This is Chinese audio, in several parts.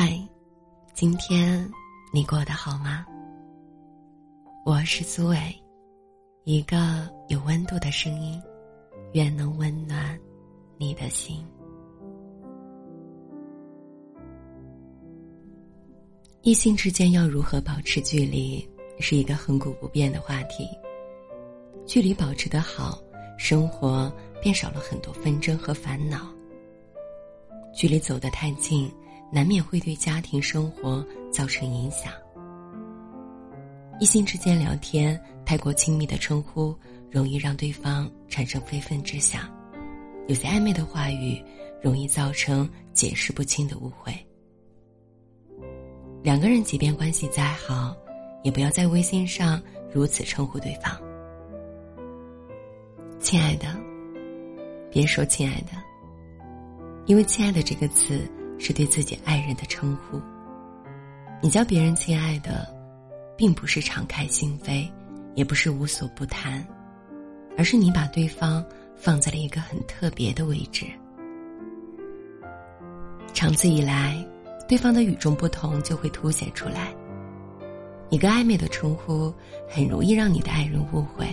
嗨，今天你过得好吗？我是苏伟，一个有温度的声音，愿能温暖你的心。异性之间要如何保持距离，是一个恒古不变的话题。距离保持得好，生活便少了很多纷争和烦恼。距离走得太近。难免会对家庭生活造成影响。异性之间聊天太过亲密的称呼，容易让对方产生非分之想；有些暧昧的话语，容易造成解释不清的误会。两个人即便关系再好，也不要在微信上如此称呼对方。亲爱的，别说亲爱的，因为“亲爱的”这个词。是对自己爱人的称呼。你叫别人亲爱的，并不是敞开心扉，也不是无所不谈，而是你把对方放在了一个很特别的位置。长此以来，对方的与众不同就会凸显出来。一个暧昧的称呼，很容易让你的爱人误会，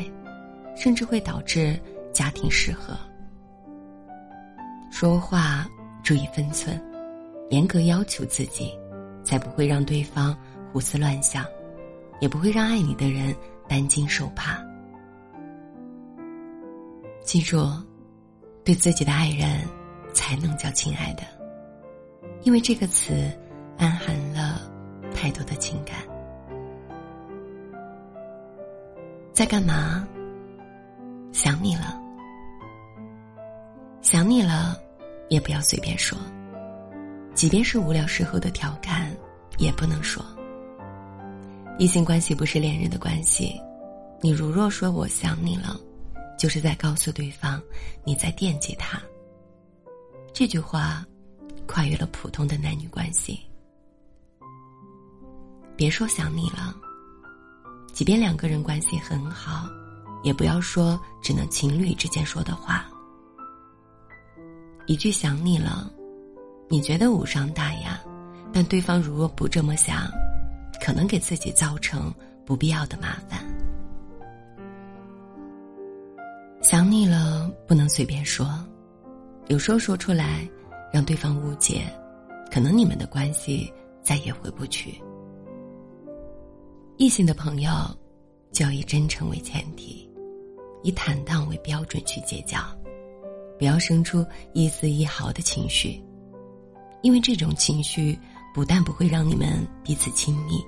甚至会导致家庭失和。说话注意分寸。严格要求自己，才不会让对方胡思乱想，也不会让爱你的人担惊受怕。记住，对自己的爱人，才能叫亲爱的，因为这个词暗含了太多的情感。在干嘛？想你了。想你了，也不要随便说。即便是无聊时候的调侃，也不能说。异性关系不是恋人的关系，你如若说我想你了，就是在告诉对方你在惦记他。这句话，跨越了普通的男女关系。别说想你了，即便两个人关系很好，也不要说只能情侣之间说的话。一句想你了。你觉得无伤大雅，但对方如若不这么想，可能给自己造成不必要的麻烦。想你了，不能随便说，有时候说出来，让对方误解，可能你们的关系再也回不去。异性的朋友，就要以真诚为前提，以坦荡为标准去结交，不要生出一丝一毫的情绪。因为这种情绪不但不会让你们彼此亲密，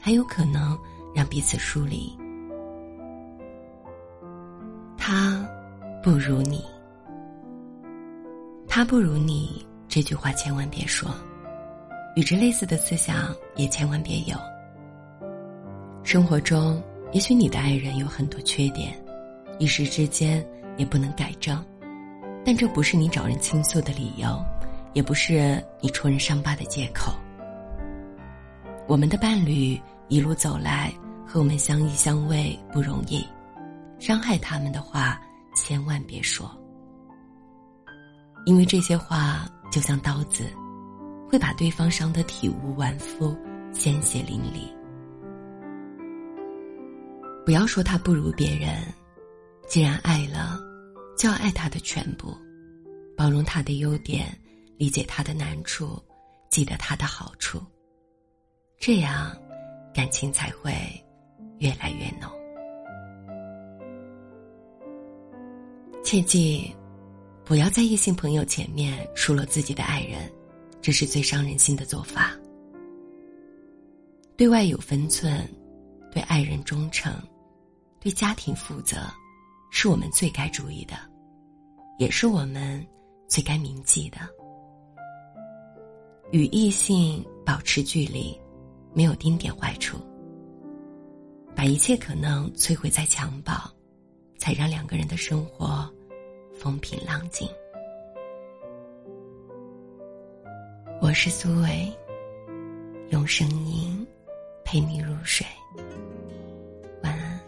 还有可能让彼此疏离。他不如你，他不如你，这句话千万别说。与之类似的思想也千万别有。生活中，也许你的爱人有很多缺点，一时之间也不能改正，但这不是你找人倾诉的理由。也不是你戳人伤疤的借口。我们的伴侣一路走来，和我们相依相偎不容易，伤害他们的话千万别说，因为这些话就像刀子，会把对方伤得体无完肤、鲜血淋漓。不要说他不如别人，既然爱了，就要爱他的全部，包容他的优点。理解他的难处，记得他的好处，这样感情才会越来越浓。切记，不要在异性朋友前面数落自己的爱人，这是最伤人心的做法。对外有分寸，对爱人忠诚，对家庭负责，是我们最该注意的，也是我们最该铭记的。与异性保持距离，没有丁点坏处。把一切可能摧毁在襁褓，才让两个人的生活风平浪静。我是苏伟，用声音陪你入睡。晚安。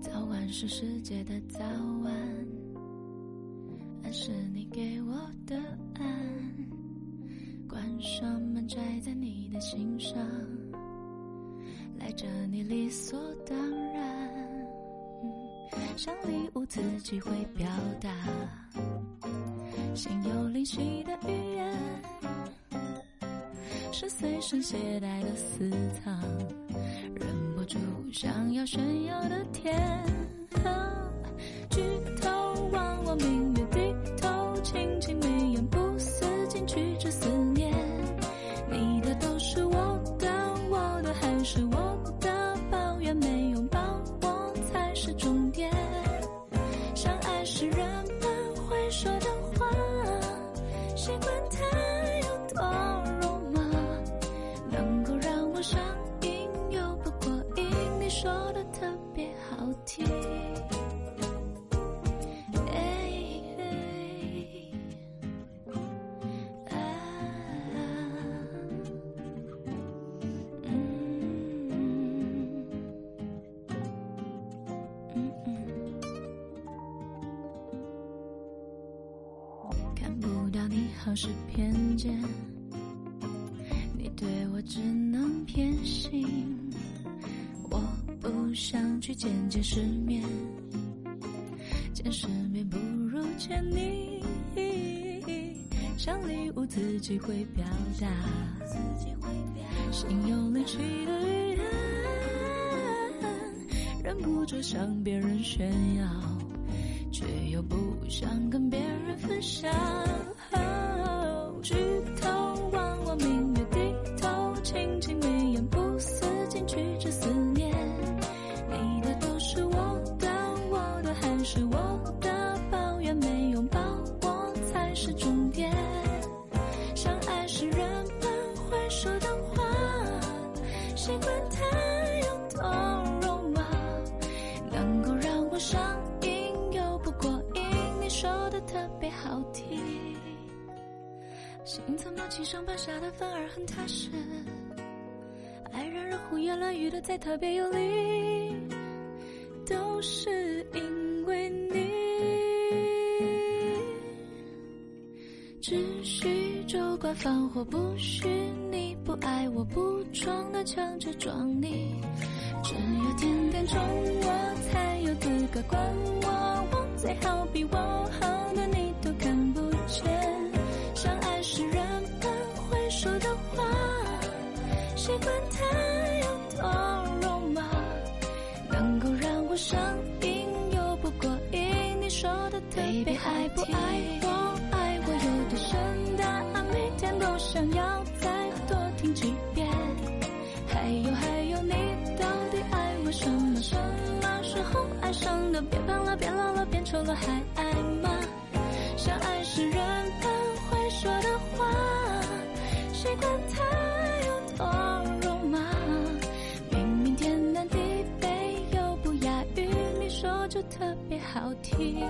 早晚是世界的早摘在你的心上，赖着你理所当然，像礼物自己会表达，心有灵犀的语言，是随身携带的私藏，忍不住想要炫耀的甜。听。看不到你好是偏见，你对我只能偏心，我不想想去见见世面，见世面不如见你，像礼物自己会表达，心有灵犀的语言，忍不住向别人炫耀。却又不想跟别人分享。七上八下的反而很踏实，爱让人胡言乱语的才特别有力，都是因为你。只许州官放火，不许你不爱我，不装的强制装你，只有天天宠我才有资格管我我。最好比我好的你都看不见，我上瘾又不过瘾。你说的特别爱不爱我，爱我有多深答案，每天都想要再多听几遍。还有还有，你到底爱我什么？什么时候爱上的？别胖了，变老了。变丑了还爱吗？特别好听，